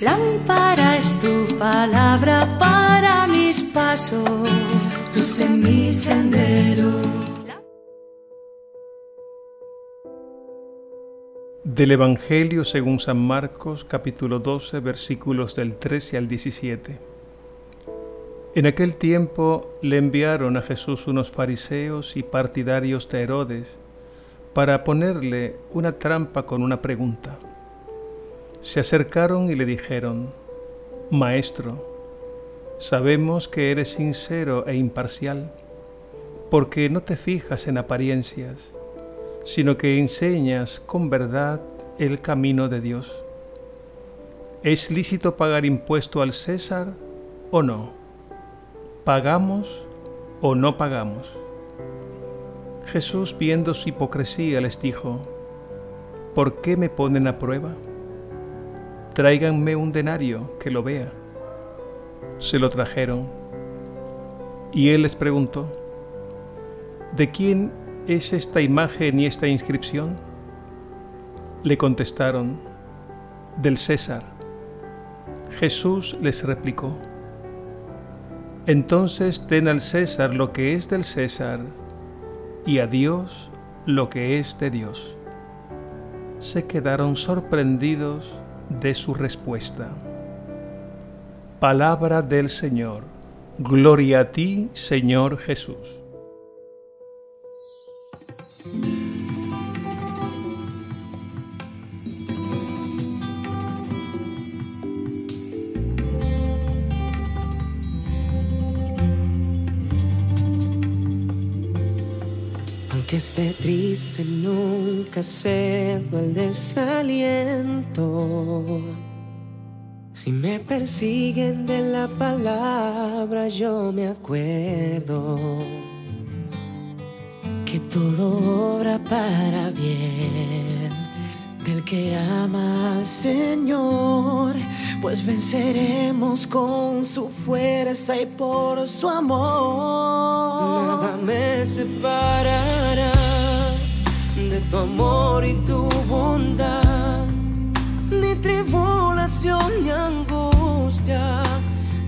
Lámpara es tu palabra para mis pasos, luz en mi sendero. Del Evangelio según San Marcos capítulo 12 versículos del 13 al 17. En aquel tiempo le enviaron a Jesús unos fariseos y partidarios de Herodes para ponerle una trampa con una pregunta. Se acercaron y le dijeron, Maestro, sabemos que eres sincero e imparcial, porque no te fijas en apariencias, sino que enseñas con verdad el camino de Dios. ¿Es lícito pagar impuesto al César o no? ¿Pagamos o no pagamos? Jesús, viendo su hipocresía, les dijo, ¿por qué me ponen a prueba? Tráiganme un denario que lo vea. Se lo trajeron. Y él les preguntó, ¿de quién es esta imagen y esta inscripción? Le contestaron, del César. Jesús les replicó, entonces den al César lo que es del César y a Dios lo que es de Dios. Se quedaron sorprendidos de su respuesta. Palabra del Señor. Gloria a ti, Señor Jesús. Que esté triste, nunca cedo el desaliento. Si me persiguen de la palabra, yo me acuerdo que todo obra para bien del que ama al Señor, pues venceremos con su fuerza y por su amor. Nada me separará de tu amor y tu bondad, ni tribulación ni angustia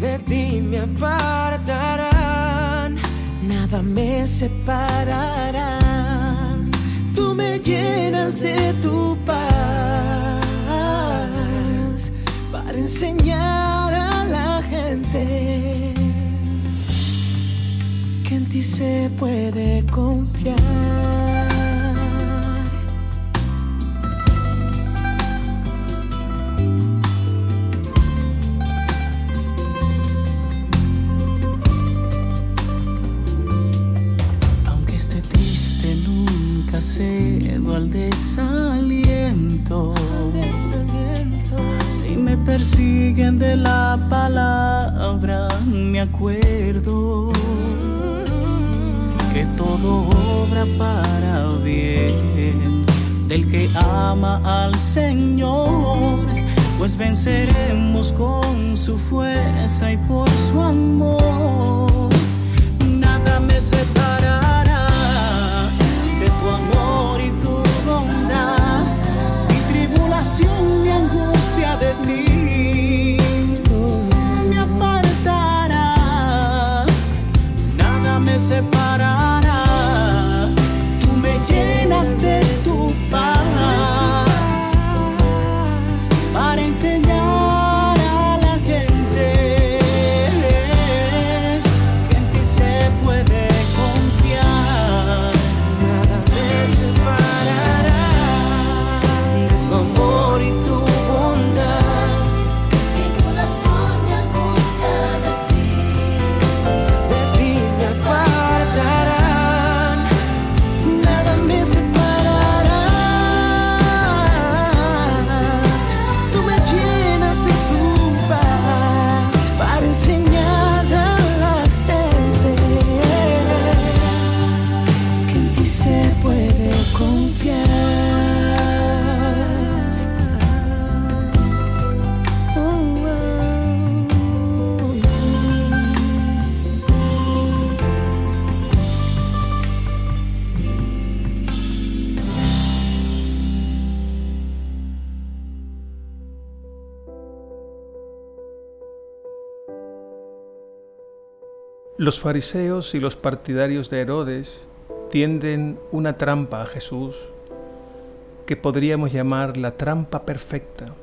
de ti me apartarán. Nada me separará. Tú me llenas de tu paz para enseñar a la gente ti se puede confiar. Aunque esté triste, nunca cedo al desaliento. Si me persiguen de la palabra, me acuerdo que todo obra para bien del que ama al Señor, pues venceremos con su fuerza y por su amor. Nada me separará Los fariseos y los partidarios de Herodes tienden una trampa a Jesús que podríamos llamar la trampa perfecta,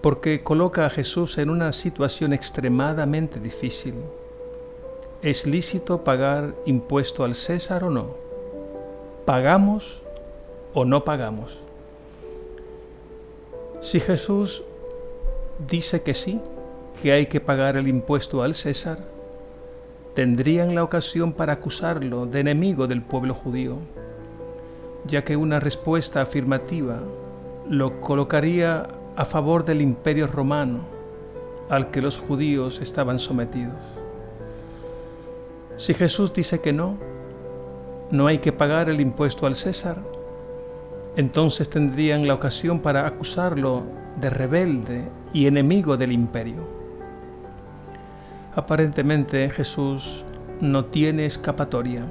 porque coloca a Jesús en una situación extremadamente difícil. ¿Es lícito pagar impuesto al César o no? ¿Pagamos o no pagamos? Si Jesús dice que sí, que hay que pagar el impuesto al César, tendrían la ocasión para acusarlo de enemigo del pueblo judío, ya que una respuesta afirmativa lo colocaría a favor del imperio romano al que los judíos estaban sometidos. Si Jesús dice que no, no hay que pagar el impuesto al César, entonces tendrían la ocasión para acusarlo de rebelde y enemigo del imperio. Aparentemente Jesús no tiene escapatoria.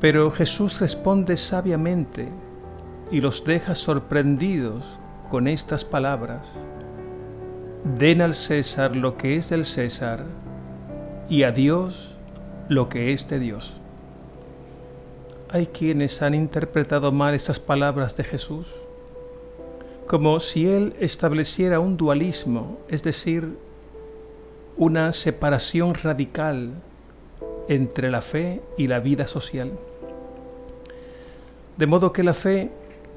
Pero Jesús responde sabiamente y los deja sorprendidos con estas palabras. Den al César lo que es del César y a Dios lo que es de Dios. Hay quienes han interpretado mal estas palabras de Jesús, como si Él estableciera un dualismo, es decir, una separación radical entre la fe y la vida social. De modo que la fe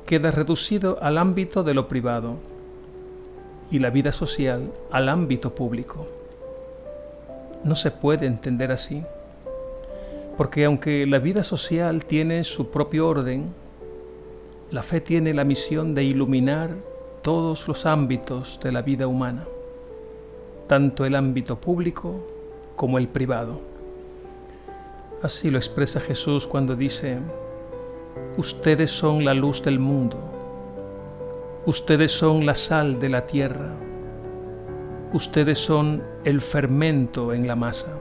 queda reducido al ámbito de lo privado y la vida social al ámbito público. No se puede entender así, porque aunque la vida social tiene su propio orden, la fe tiene la misión de iluminar todos los ámbitos de la vida humana tanto el ámbito público como el privado. Así lo expresa Jesús cuando dice, ustedes son la luz del mundo, ustedes son la sal de la tierra, ustedes son el fermento en la masa.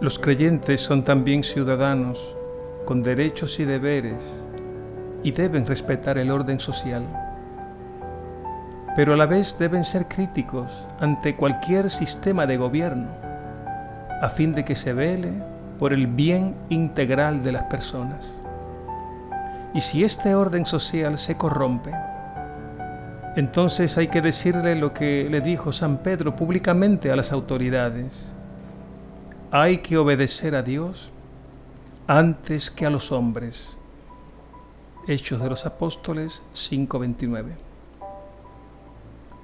Los creyentes son también ciudadanos con derechos y deberes y deben respetar el orden social pero a la vez deben ser críticos ante cualquier sistema de gobierno, a fin de que se vele por el bien integral de las personas. Y si este orden social se corrompe, entonces hay que decirle lo que le dijo San Pedro públicamente a las autoridades. Hay que obedecer a Dios antes que a los hombres. Hechos de los Apóstoles 5:29.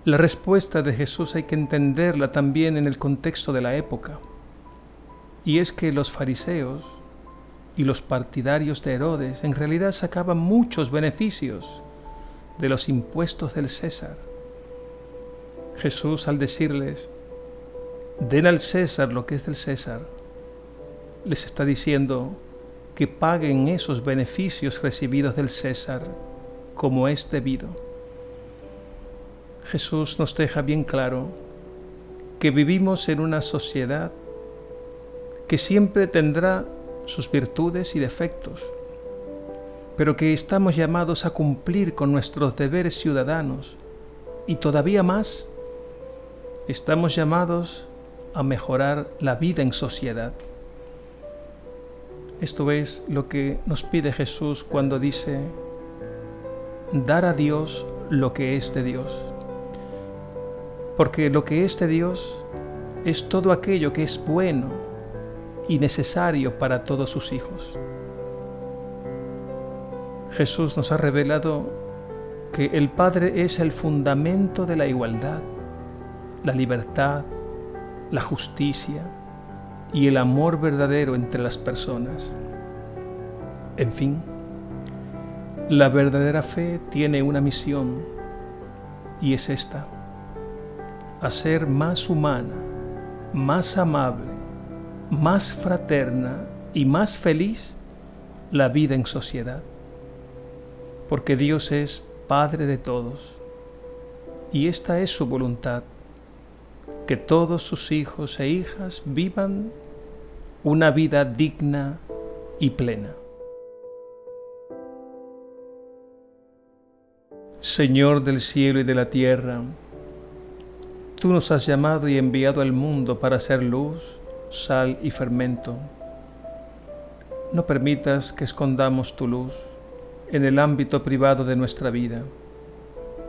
La respuesta de Jesús hay que entenderla también en el contexto de la época. Y es que los fariseos y los partidarios de Herodes en realidad sacaban muchos beneficios de los impuestos del César. Jesús al decirles, den al César lo que es del César, les está diciendo que paguen esos beneficios recibidos del César como es debido. Jesús nos deja bien claro que vivimos en una sociedad que siempre tendrá sus virtudes y defectos, pero que estamos llamados a cumplir con nuestros deberes ciudadanos y todavía más, estamos llamados a mejorar la vida en sociedad. Esto es lo que nos pide Jesús cuando dice, dar a Dios lo que es de Dios porque lo que es de Dios es todo aquello que es bueno y necesario para todos sus hijos. Jesús nos ha revelado que el Padre es el fundamento de la igualdad, la libertad, la justicia y el amor verdadero entre las personas. En fin, la verdadera fe tiene una misión y es esta a ser más humana, más amable, más fraterna y más feliz la vida en sociedad. Porque Dios es Padre de todos y esta es su voluntad, que todos sus hijos e hijas vivan una vida digna y plena. Señor del cielo y de la tierra, Tú nos has llamado y enviado al mundo para ser luz, sal y fermento. No permitas que escondamos tu luz en el ámbito privado de nuestra vida,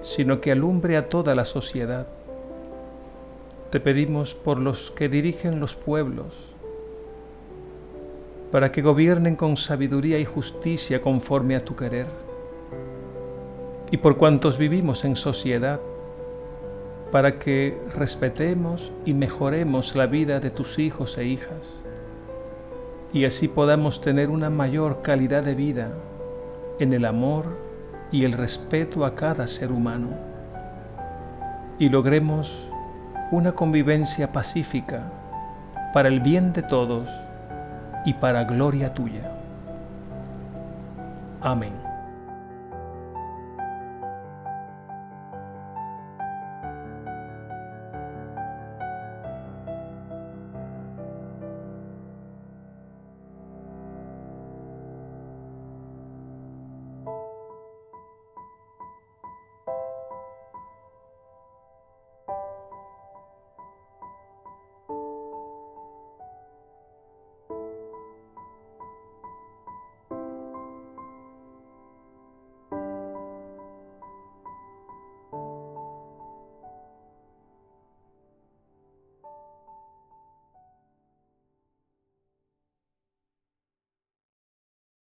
sino que alumbre a toda la sociedad. Te pedimos por los que dirigen los pueblos, para que gobiernen con sabiduría y justicia conforme a tu querer, y por cuantos vivimos en sociedad, para que respetemos y mejoremos la vida de tus hijos e hijas, y así podamos tener una mayor calidad de vida en el amor y el respeto a cada ser humano, y logremos una convivencia pacífica para el bien de todos y para gloria tuya. Amén.